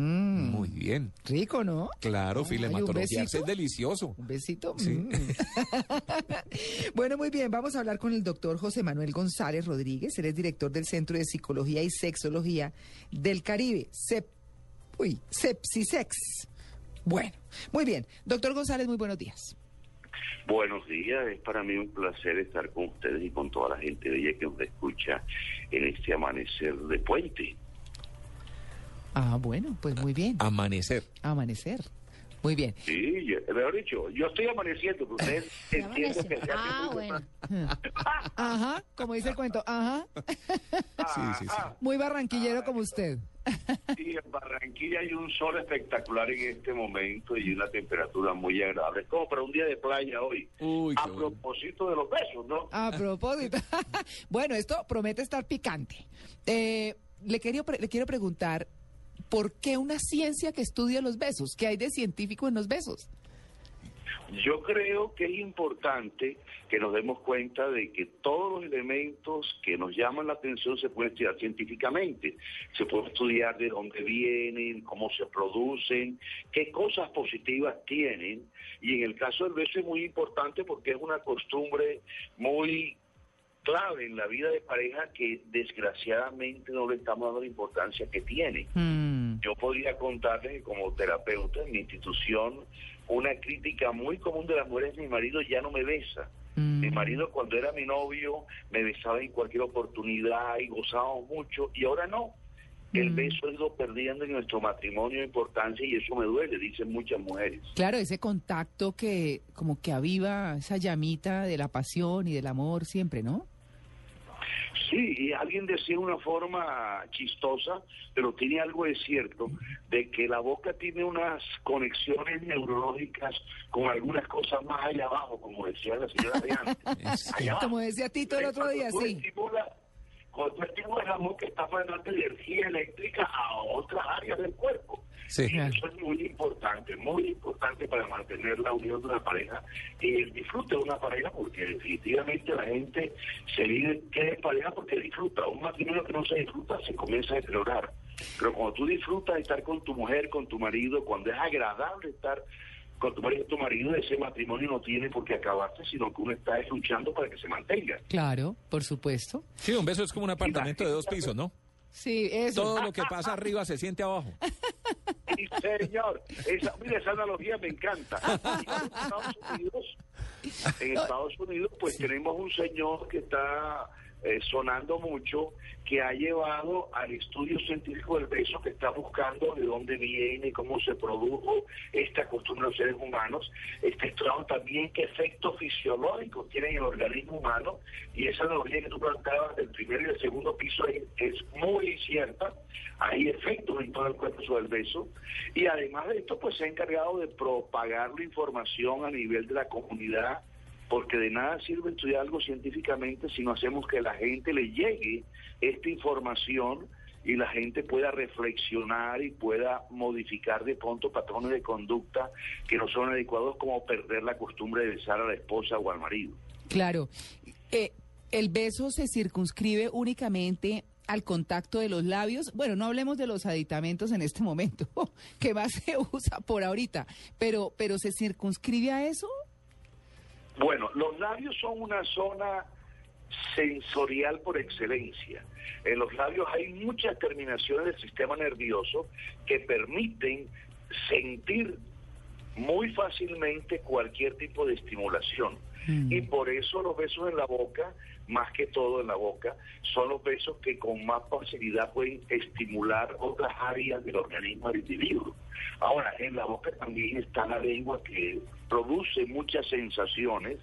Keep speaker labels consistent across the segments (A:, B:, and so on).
A: muy bien.
B: rico, ¿no?
A: Claro,
B: Ay, ¿un
A: filematología
B: besito?
A: es delicioso.
B: Un besito.
A: Sí.
B: Mm. bueno, muy bien. Vamos a hablar con el doctor José Manuel González Rodríguez. Él es director del Centro de Psicología y Sexología del Caribe. CEP, uy, Sepsisex. Bueno, muy bien. Doctor González, muy buenos días.
C: Buenos días, es para mí un placer estar con ustedes y con toda la gente bella que nos escucha en este amanecer de puente.
B: Ah, bueno, pues muy bien.
A: Amanecer.
B: Amanecer. Muy bien.
C: Sí, yo- mejor dicho, yo estoy amaneciendo, pero ustedes entienden que se hace
D: Ah, bueno.
B: Ajá, como dice el cuento. Ajá.
A: Sí, sí, sí.
B: Muy barranquillero como usted.
C: sí, en Barranquilla hay un sol espectacular en este momento y una temperatura muy agradable. Es como para un día de playa hoy.
A: Uy,
C: A
A: bueno.
C: propósito de los besos, ¿no?
B: A propósito. bueno, esto promete estar picante. Eh, le, quiero, pre- le quiero preguntar, ¿por qué una ciencia que estudia los besos? ¿Qué hay de científico en los besos?
C: Yo creo que es importante que nos demos cuenta de que todos los elementos que nos llaman la atención se pueden estudiar científicamente. Se puede estudiar de dónde vienen, cómo se producen, qué cosas positivas tienen. Y en el caso del beso es muy importante porque es una costumbre muy clave en la vida de pareja que desgraciadamente no le estamos dando la importancia que tiene. Yo podría contarles que como terapeuta en mi institución, una crítica muy común de las mujeres, mi marido ya no me besa.
B: mm.
C: Mi marido cuando era mi novio me besaba en cualquier oportunidad y gozábamos mucho y ahora no. El
B: Mm.
C: beso ha ido perdiendo en nuestro matrimonio importancia y eso me duele, dicen muchas mujeres.
B: Claro, ese contacto que como que aviva esa llamita de la pasión y del amor siempre, ¿no?
C: Sí, y alguien decía de una forma chistosa, pero tiene algo de cierto, de que la boca tiene unas conexiones neurológicas con algunas cosas más allá abajo, como decía la señora de antes. Allá.
B: Como decía Tito el otro día, sí.
C: estimulas- Cuando tú estimulas la boca, está mandando energía eléctrica a otras áreas del cuerpo.
A: Sí.
C: Y eso es muy importante, muy importante para mantener la unión de una pareja y el disfrute de una pareja, porque definitivamente la gente se vive que es pareja porque disfruta. Un matrimonio que no se disfruta se comienza a deteriorar. Pero cuando tú disfrutas de estar con tu mujer, con tu marido, cuando es agradable estar con tu marido, tu marido, ese matrimonio no tiene por qué acabarse, sino que uno está luchando para que se mantenga.
B: Claro, por supuesto.
A: Sí, un beso es como un apartamento de dos pisos, ¿no?
B: Sí, eso.
A: Todo lo que pasa arriba se siente abajo.
C: Señor. Esa, mira, esa analogía me encanta. En Estados Unidos, en Estados Unidos, pues tenemos un señor que está eh, sonando mucho, que ha llevado al estudio científico del beso, que está buscando de dónde viene, cómo se produjo esta costumbre de los seres humanos. Está estudiando también qué efectos fisiológicos tiene en el organismo humano. Y esa analogía que tú planteabas del primer y del segundo piso es, es muy cierta. Hay efectos en todo el cuerpo sobre el beso. Y además de esto, pues se ha encargado de propagar la información a nivel de la comunidad porque de nada sirve estudiar algo científicamente si no hacemos que la gente le llegue esta información y la gente pueda reflexionar y pueda modificar de pronto patrones de conducta que no son adecuados como perder la costumbre de besar a la esposa o al marido.
B: Claro. Eh, ¿El beso se circunscribe únicamente al contacto de los labios? Bueno, no hablemos de los aditamentos en este momento, que más se usa por ahorita, pero, pero ¿se circunscribe a eso?
C: Bueno, los labios son una zona sensorial por excelencia. En los labios hay muchas terminaciones del sistema nervioso que permiten sentir muy fácilmente cualquier tipo de estimulación.
B: Mm.
C: Y por eso los besos en la boca, más que todo en la boca, son los besos que con más facilidad pueden estimular otras áreas del organismo del individuo. Ahora, en la boca también está la lengua que produce muchas sensaciones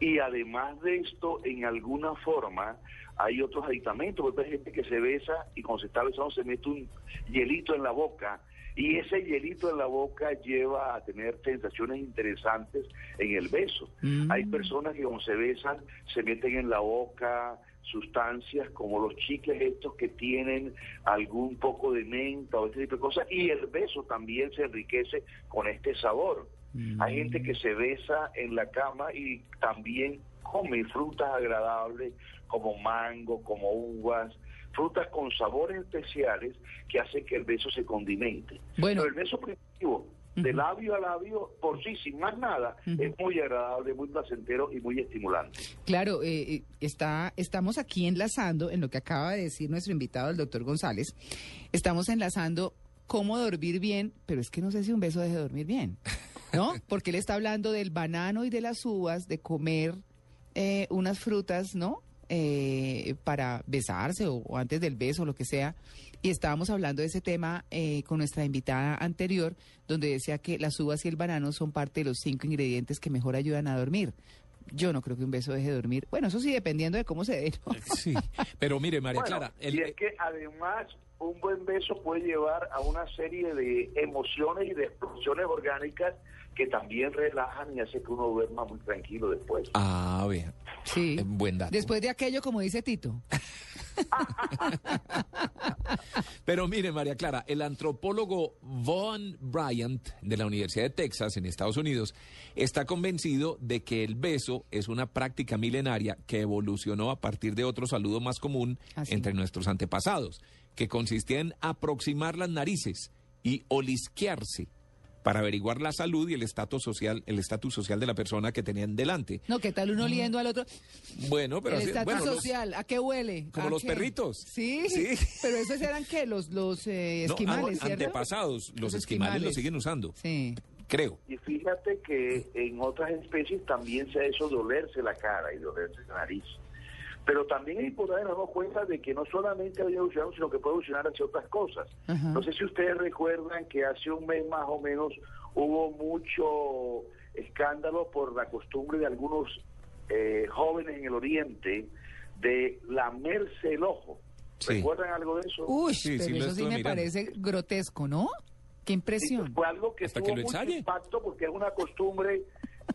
C: y además de esto, en alguna forma, hay otros aditamentos, porque hay gente que se besa y cuando se está besando se mete un hielito en la boca y ese hielito en la boca lleva a tener sensaciones interesantes en el beso.
B: Mm.
C: Hay personas que cuando se besan se meten en la boca sustancias como los chicles estos que tienen algún poco de menta o este tipo de cosas y el beso también se enriquece con este sabor. Hay gente que se besa en la cama y también come frutas agradables como mango, como uvas, frutas con sabores especiales que hacen que el beso se condimente.
B: Bueno.
C: Pero el beso primitivo, de labio a labio, por sí, sin más nada, es muy agradable, muy placentero y muy estimulante.
B: Claro, eh, eh, está, estamos aquí enlazando en lo que acaba de decir nuestro invitado, el doctor González. Estamos enlazando cómo dormir bien, pero es que no sé si un beso deje de dormir bien, ¿no? Porque él está hablando del banano y de las uvas, de comer eh, unas frutas, ¿no? Eh, para besarse o, antes del beso, lo que sea. Y estábamos hablando de ese tema eh, con nuestra invitada anterior, donde decía que las uvas y el banano son parte de los cinco ingredientes que mejor ayudan a dormir. Yo no creo que un beso deje de dormir. Bueno, eso sí, dependiendo de cómo se dé. ¿no?
A: Sí, pero mire, María
C: Bueno,
A: Clara, el-
C: y es que además un buen beso puede llevar a una serie de emociones y de explosiones orgánicas que también relajan y hace que uno duerma muy tranquilo después.
A: Ah, vea.
B: Sí.
A: Eh, buen dato.
B: Después de aquello, como dice Tito.
A: Pero mire, María Clara, el antropólogo Von Bryant de la Universidad de Texas en Estados Unidos está convencido de que el beso es una práctica milenaria que evolucionó a partir de otro saludo más común
B: Ah,
A: entre nuestros antepasados, que consistía en aproximar las narices y olisquearse para averiguar la salud y el estatus social, el estatus social de la persona que tenían delante.
B: No, ¿qué tal uno oliendo al otro?
A: Bueno, pero
B: el
A: así-
B: estatus
A: bueno, los-
B: social, ¿a qué huele?
A: como
B: ¿A
A: los
B: qué?
A: perritos.
B: Sí,
A: Sí.
B: pero esos eran qué, los, los eh,
A: no,
B: esquimales, ¿cierto?
A: antepasados, los,
B: Los
A: esquimales,
B: esquimales.
A: los siguen usando,
B: Sí.
A: creo.
C: Y fíjate que en otras especies también se ha hecho dolerse la cara y dolerse la nariz. Pero también es importante darnos cuenta de que no solamente ha evolucionado, sino que puede evolucionar hacia otras cosas. No sé si ustedes recuerdan que hace un mes más o menos hubo mucho escándalo por la costumbre de algunos eh, jóvenes en el Oriente de lamerse el ojo.
A: Sí.
C: ¿Recuerdan algo de eso?
B: Uy,
A: Sí,
B: pero eso sí me
A: mirando.
B: parece grotesco, ¿no? Qué
C: Sí,
B: impresión.
C: fue algo que
A: Hasta
C: tuvo
A: que lo
C: mucho
A: ensaye.
C: impacto porque es una costumbre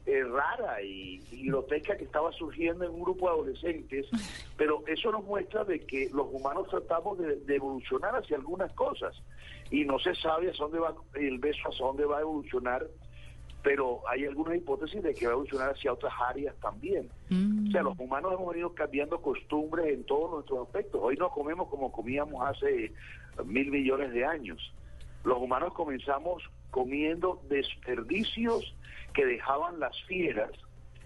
C: eh, rara y, y grotesca que estaba surgiendo en un grupo de adolescentes, pero eso nos muestra de que los humanos tratamos de, de evolucionar hacia algunas cosas y no se sabe hacia dónde va el beso, hacia dónde va a evolucionar, pero hay algunas hipótesis de que va a evolucionar hacia otras áreas también.
B: Mm.
C: O sea, los humanos hemos venido cambiando costumbres en todos nuestros aspectos. Hoy no comemos como comíamos hace mil millones de años. Los humanos comenzamos comiendo desperdicios que dejaban las fieras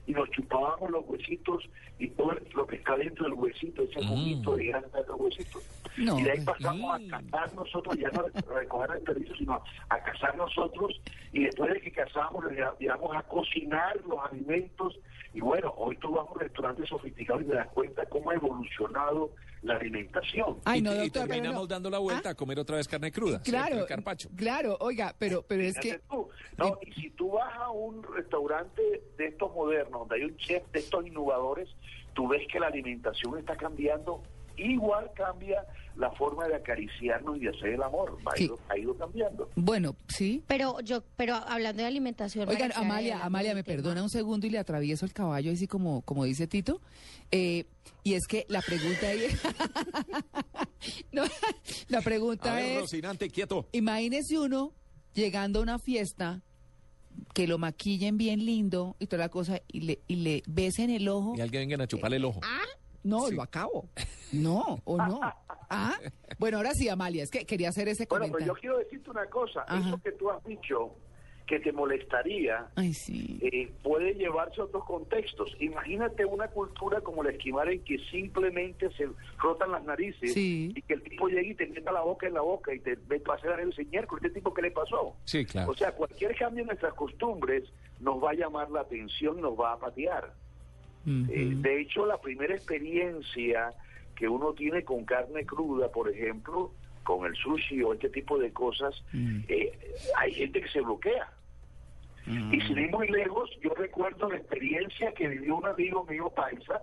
C: y nos chupábamos los huesitos y todo lo que está dentro del huesito, ese
A: Mm.
C: juguito de grasa de los huesitos.
B: No,
C: y de ahí pasamos
A: mm.
C: a cazar nosotros, ya no a recoger desperdicios, sino a cazar nosotros y después de que cazamos, llegamos a cocinar los alimentos y bueno, hoy tú vas a un restaurante sofisticado y te das cuenta cómo ha evolucionado la alimentación.
B: Ay,
A: y,
B: no,
A: y
B: doctor, pero
A: terminamos
B: no.
A: dando la vuelta
B: Ah,
A: a comer otra vez carne cruda.
B: Claro,
A: El carpacho.
B: claro, oiga, pero, pero es que...
C: Tú, no, y si tú vas a un restaurante de estos modernos, donde hay un chef de estos innovadores, tú ves que la alimentación está cambiando, igual cambia la forma de acariciarnos y de hacer el amor, ha,
B: Sí.
C: ido, ha ido cambiando.
B: Bueno, sí.
D: Pero yo, pero hablando de alimentación.
B: Oigan, Amalia, Amalia, me
D: tema-
B: perdona un segundo y le atravieso el caballo, así como, como dice Tito. Eh, y es que la pregunta ahí... no, la pregunta
A: A ver,
B: es...
A: Rocinante, quieto.
B: Imagínese uno llegando a una fiesta, que lo maquillen bien lindo y toda la cosa, y le, y le besen el ojo.
A: Y alguien venga a chuparle el ojo.
B: No,
A: Sí.
B: lo acabo. No, o no. Ah, bueno, ahora sí, Amalia, es que quería hacer ese
C: Bueno, pero
B: comentario.
C: yo quiero decirte una cosa,
B: Ajá.
C: eso que tú has dicho que te molestaría,
B: Ay, sí.
C: eh, puede llevarse a otros contextos. Imagínate una cultura como la esquimal en que simplemente se frotan las narices
B: Sí.
C: y que el tipo llegue y te meta la boca en la boca y te ve pasar a el señor, ¿este tipo qué le pasó?
A: Sí, claro.
C: O sea, cualquier cambio en nuestras costumbres nos va a llamar la atención, nos va a patear. Eh, de hecho, la primera experiencia que uno tiene con carne cruda, por ejemplo, con el sushi o este tipo de cosas,
B: Mm.
C: eh, hay gente que se bloquea. Y sin ir muy lejos, yo recuerdo la experiencia que vivió un amigo mío paisa,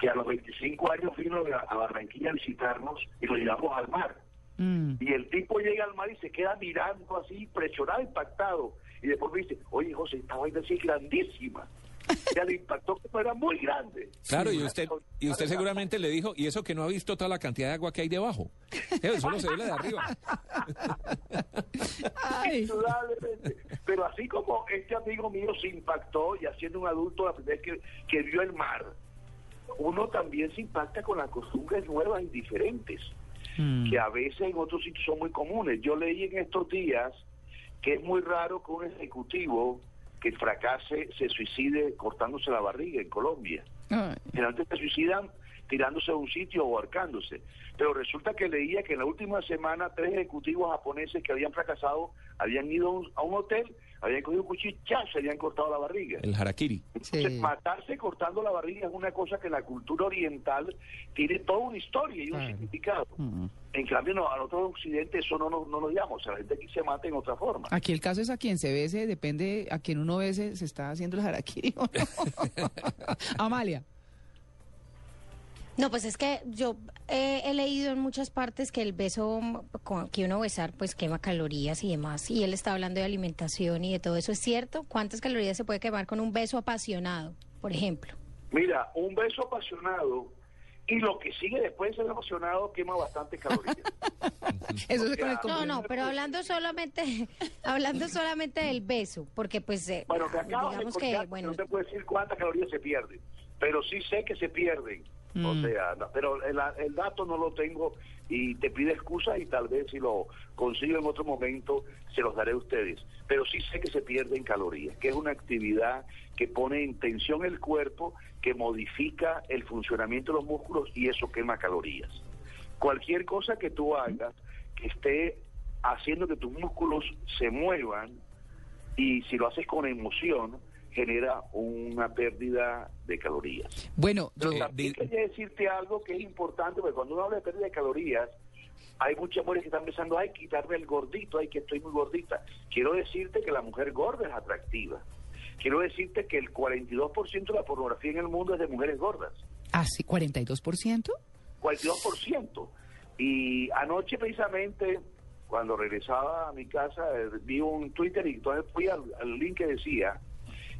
C: que a los 25 años vino a Barranquilla a visitarnos y lo llevamos al mar.
B: Mm.
C: Y el tipo llega al mar y se queda mirando así, impresionado, impactado. Y después me dice, oye José, esta vaina sí es grandísima. Ya le impactó que era muy grande.
A: Claro,
C: Sí,
A: y usted, y usted seguramente le dijo, y eso que no ha visto toda la cantidad de agua que hay debajo. Eso solo se ve la de arriba.
B: Ay.
C: Indudablemente. Pero así como este amigo mío se impactó y haciendo un adulto la primera vez que, que vio el mar, uno también se impacta con las costumbres nuevas y diferentes,
B: Mm.
C: que a veces en otros sitios son muy comunes. Yo leí en estos días que es muy raro que un ejecutivo que fracase se suicide cortándose la barriga en Colombia. Generalmente se suicidan tirándose a un sitio o ahorcándose. Pero resulta que leía que en la última semana tres ejecutivos japoneses que habían fracasado habían ido a un hotel, habían cogido un cuchillo, ¡chá! se habían cortado la barriga.
A: El harakiri.
C: Entonces,
B: Sí.
C: matarse cortando la barriga es una cosa que en la cultura oriental tiene toda una historia y un
B: Claro.
C: significado.
B: Mm.
C: En cambio, no, a nosotros en Occidente eso no, nos- no nos llama. O sea, la gente aquí se mata en otra forma.
B: Aquí el caso es a quien se bese, depende a quien uno bese, se está haciendo el harakiri o no. Amalia.
D: No, pues es que yo eh, he leído en muchas partes que el beso que uno besar pues quema calorías y demás. Y él está hablando de alimentación y de todo eso. ¿Es cierto? ¿Cuántas calorías se puede quemar con un beso apasionado, por ejemplo?
C: Mira, un beso apasionado y lo que sigue después de ser apasionado quema bastante calorías.
B: Eso es con el
C: No,
D: No, pero hablando solamente, hablando solamente del beso, porque pues eh,
C: Bueno, te de
D: que bueno,
C: no te puedo decir cuántas calorías se pierden, pero sí sé que se pierden. O
B: Mm.
C: sea, no, pero el, el dato no lo tengo y te pido excusa y tal vez si lo consigo en otro momento se los daré a ustedes. Pero sí sé que se pierden calorías, que es una actividad que pone en tensión el cuerpo, que modifica el funcionamiento de los músculos y eso quema calorías. Cualquier cosa que tú hagas que esté haciendo que tus músculos se muevan y si lo haces con emoción genera una pérdida de calorías.
B: Bueno,
C: Pero
A: Eh,
C: también quería decirte algo que es importante, porque cuando uno habla de pérdida de calorías, hay muchas mujeres que están pensando, ay, quitarme el gordito, ay, que estoy muy gordita. Quiero decirte que la mujer gorda es atractiva. Quiero decirte que el 42% de la pornografía en el mundo es de mujeres gordas.
B: ¿así 42%?
C: 42%. Y anoche precisamente, cuando regresaba a mi casa, eh, vi un Twitter y entonces fui al, al link que decía,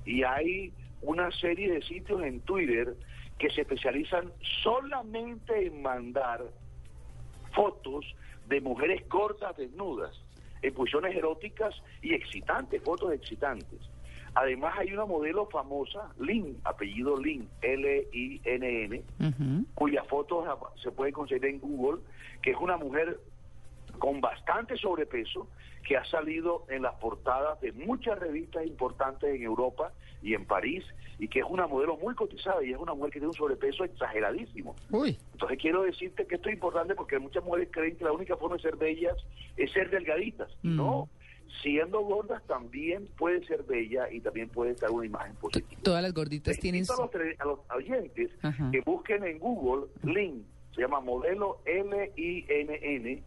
C: y hay una serie de sitios en Twitter que se especializan solamente en mandar fotos de mujeres cortas desnudas, en posiciones eróticas y excitantes, fotos excitantes. Además hay una modelo famosa, Lynn, apellido Lynn, L-I-N-N,
B: Ujú.
C: cuyas fotos se pueden conseguir en Google, que es una mujer con bastante sobrepeso que ha salido en las portadas de muchas revistas importantes en Europa y en París y que es una modelo muy cotizada y es una mujer que tiene un sobrepeso exageradísimo.
B: Uy,
C: Entonces quiero decirte que esto es importante porque muchas mujeres creen que la única forma de ser bellas es ser delgaditas.
B: Mm.
C: No, siendo gordas también puede ser bella y también puede estar una imagen positiva.
B: todas las gorditas
C: Les
B: tienen...
C: a los, a los oyentes
B: Ajá.
C: que busquen en Google Lynn, se llama modelo L-I-N-N,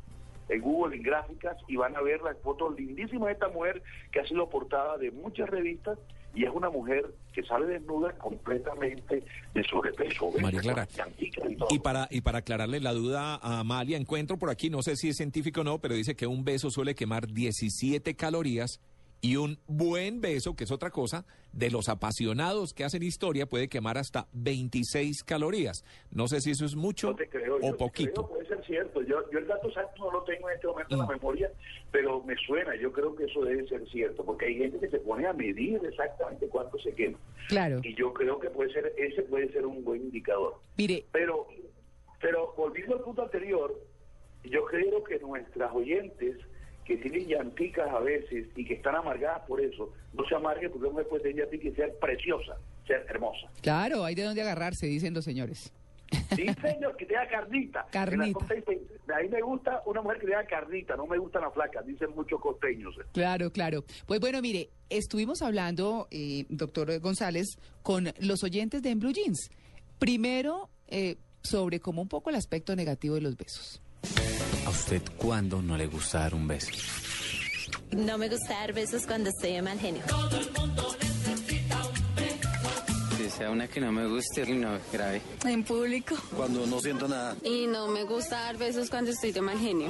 C: en Google en gráficas y van a ver las fotos lindísimas de esta mujer que ha sido portada de muchas revistas y es una mujer que sale desnuda completamente de sobrepeso.
A: María Clara.
C: y.
A: Y para, y para aclararle la duda a Amalia, encuentro por aquí, no sé si es científico o no, pero dice que un beso suele quemar 17 calorías y un buen beso, que es otra cosa, de los apasionados que hacen historia puede quemar hasta 26 calorías. No sé si eso es mucho
C: creo,
A: o poquito.
C: creo, puede ser cierto. Yo, yo el dato exacto no lo tengo en este momento en la memoria, pero me suena. Yo creo que eso debe ser cierto, porque hay gente que se pone a medir exactamente cuánto se quema.
B: Claro.
C: Y yo creo que puede ser ese puede ser un buen indicador.
B: Mire,
C: Pero, pero volviendo al punto anterior, yo creo que nuestras oyentes que tienen llanticas a veces y que están amargadas por eso, no se amarguen porque una puede tener llantica y ser preciosa, ser hermosa.
B: claro, hay de dónde agarrarse, dicen los señores.
C: Sí, señor, que tenga carnita.
B: Carnita.
C: En la costa dicen, A mí me gusta una mujer que tenga carnita, no me gustan las flacas, dicen muchos costeños.
B: Claro, claro. Pues bueno, mire, estuvimos hablando, eh, doctor González, con los oyentes de En Blue Jeans. Primero, eh, sobre como un poco el aspecto negativo de los besos.
E: ¿A usted cuándo no le gusta dar un beso?
F: No me gusta dar besos cuando estoy de mal genio.
E: Sí, sea una que no me guste y no grave.
F: En público.
G: Cuando no siento nada.
F: Y no me gusta dar besos cuando estoy de mal genio.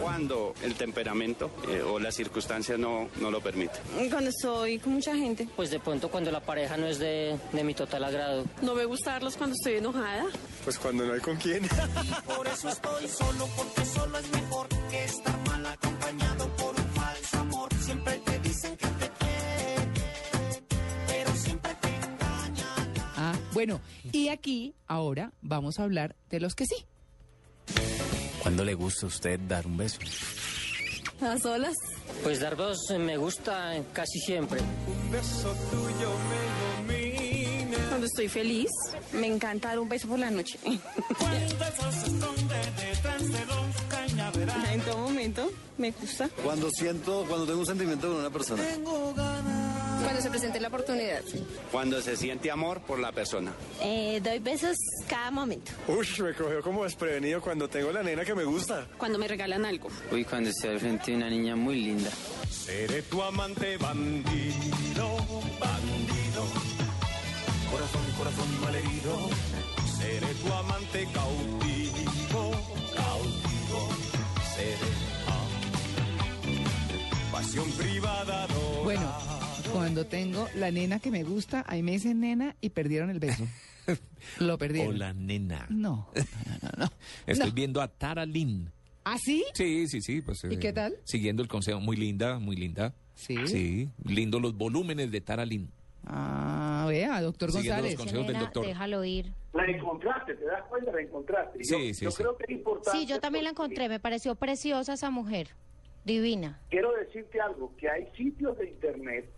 H: Cuando el temperamento eh, o las circunstancias no, no lo permiten.
F: Cuando estoy con mucha gente.
I: Pues de pronto cuando la pareja no es de, de mi total agrado.
F: No me gusta darlos cuando estoy enojada.
G: Pues cuando no hay con quién.
J: Por eso estoy solo, porque solo es mejor que estar mal acompañado por un falso amor. Siempre te dicen que te quieren, pero siempre te engañan.
B: Ah, bueno, y aquí ahora vamos a hablar de los que sí.
E: ¿Cuándo le gusta a usted dar un beso?
F: ¿A solas?
I: Pues dar besos eh, me gusta casi siempre.
F: Cuando estoy feliz. Me encanta dar un beso por la noche. en todo momento me gusta.
G: Cuando siento, cuando tengo un sentimiento con una persona.
F: Cuando se presente la oportunidad.
H: Cuando se siente amor por la persona.
F: Eh, doy besos cada momento.
G: Uy, me cogió como desprevenido cuando tengo la nena que me gusta.
F: Cuando me regalan algo.
E: Uy, cuando estoy al frente de una niña muy linda.
J: Seré tu amante bandido, bandido. Corazón, corazón malherido. Seré tu amante cautivo, cautivo. Seré ah, pasión privada. adorada.
B: Bueno, cuando tengo la nena que me gusta, ahí me dicen nena y perdieron el beso. Lo perdieron.
A: Hola, nena.
B: No, no, no, no.
A: Estoy
B: No.
A: viendo a Tara Lynn.
B: ¿Ah, sí?
A: Sí, sí, sí. Pues,
B: ¿Y qué tal?
A: Siguiendo el consejo. Muy linda, muy linda.
B: Sí.
A: Sí. Lindo los volúmenes de Tara Lynn.
B: Ah, vea, doctor
A: Siguiendo los
B: González.
A: consejos del doctor.
D: déjalo ir.
C: La encontraste, ¿te das cuenta? La encontraste.
A: Sí,
C: yo,
A: sí,
C: yo
A: sí.
C: creo que es importante.
D: Sí, yo también la encontré, me pareció preciosa esa mujer. Divina.
C: Quiero decirte algo, que hay sitios de internet,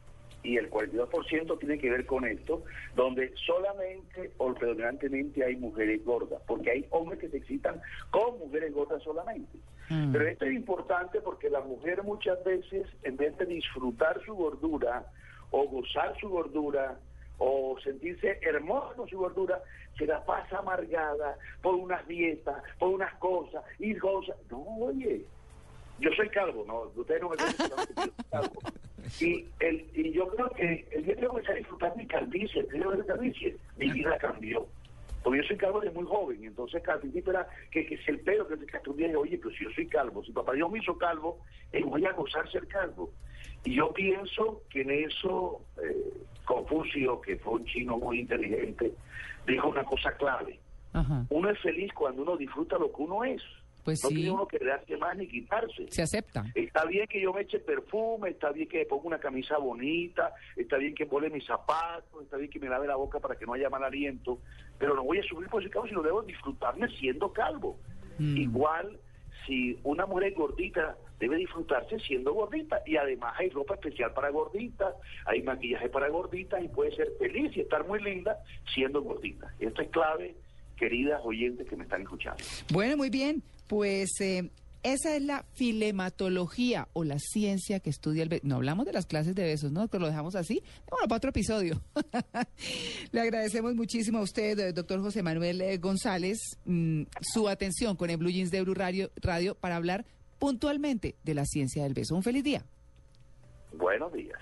C: y el 42% tiene que ver con esto, donde solamente o predominantemente hay mujeres gordas, porque hay hombres que se excitan con mujeres gordas solamente.
B: Mm.
C: Pero esto es importante porque la mujer muchas veces, en vez de disfrutar su gordura o gozar su gordura, o sentirse hermosa con su gordura, se la pasa amargada por unas dietas, por unas cosas y cosas. No, oye, yo soy calvo, no, ustedes no me conocen, yo soy calvo. Y, el, y yo creo que el día que yo comencé a disfrutar mi calvicie, el día de la calvicie, mi vida cambió. Porque yo soy calvo desde muy joven, entonces principio era que, que si el pelo, que, que día dije, oye, pero si yo soy calvo, si papá Dios me hizo calvo, eh, voy a gozar ser calvo. Y yo pienso que en eso eh, Confucio, que fue un chino muy inteligente, dijo una cosa clave.
B: Ajá.
C: Uno es feliz cuando uno disfruta lo que uno es.
B: Pues
C: no
B: sí.
C: tiene uno que darse más ni quitarse.
B: Se acepta.
C: Está bien que yo me eche perfume, está bien que me ponga una camisa bonita, está bien que pone mis zapatos, está bien que me lave la boca para que no haya mal aliento, pero no voy a subir por ese calvo, sino debo disfrutarme siendo calvo.
B: Mm.
C: Igual, si una mujer es gordita, debe disfrutarse siendo gordita. Y además hay ropa especial para gorditas, hay maquillaje para gorditas y puede ser feliz y estar muy linda siendo gordita. Esto es clave, queridas oyentes que me están escuchando.
B: Bueno, muy bien. Pues eh, esa es la filematología o la ciencia que estudia el beso. No hablamos de las clases de besos, ¿no? Pero lo dejamos así. Bueno, para otro episodio. Le agradecemos muchísimo a usted, eh, doctor José Manuel eh, González, mm, su atención con el Blue Jeans de Blue Radio, Radio para hablar puntualmente de la ciencia del beso. Un feliz día.
C: Buenos días.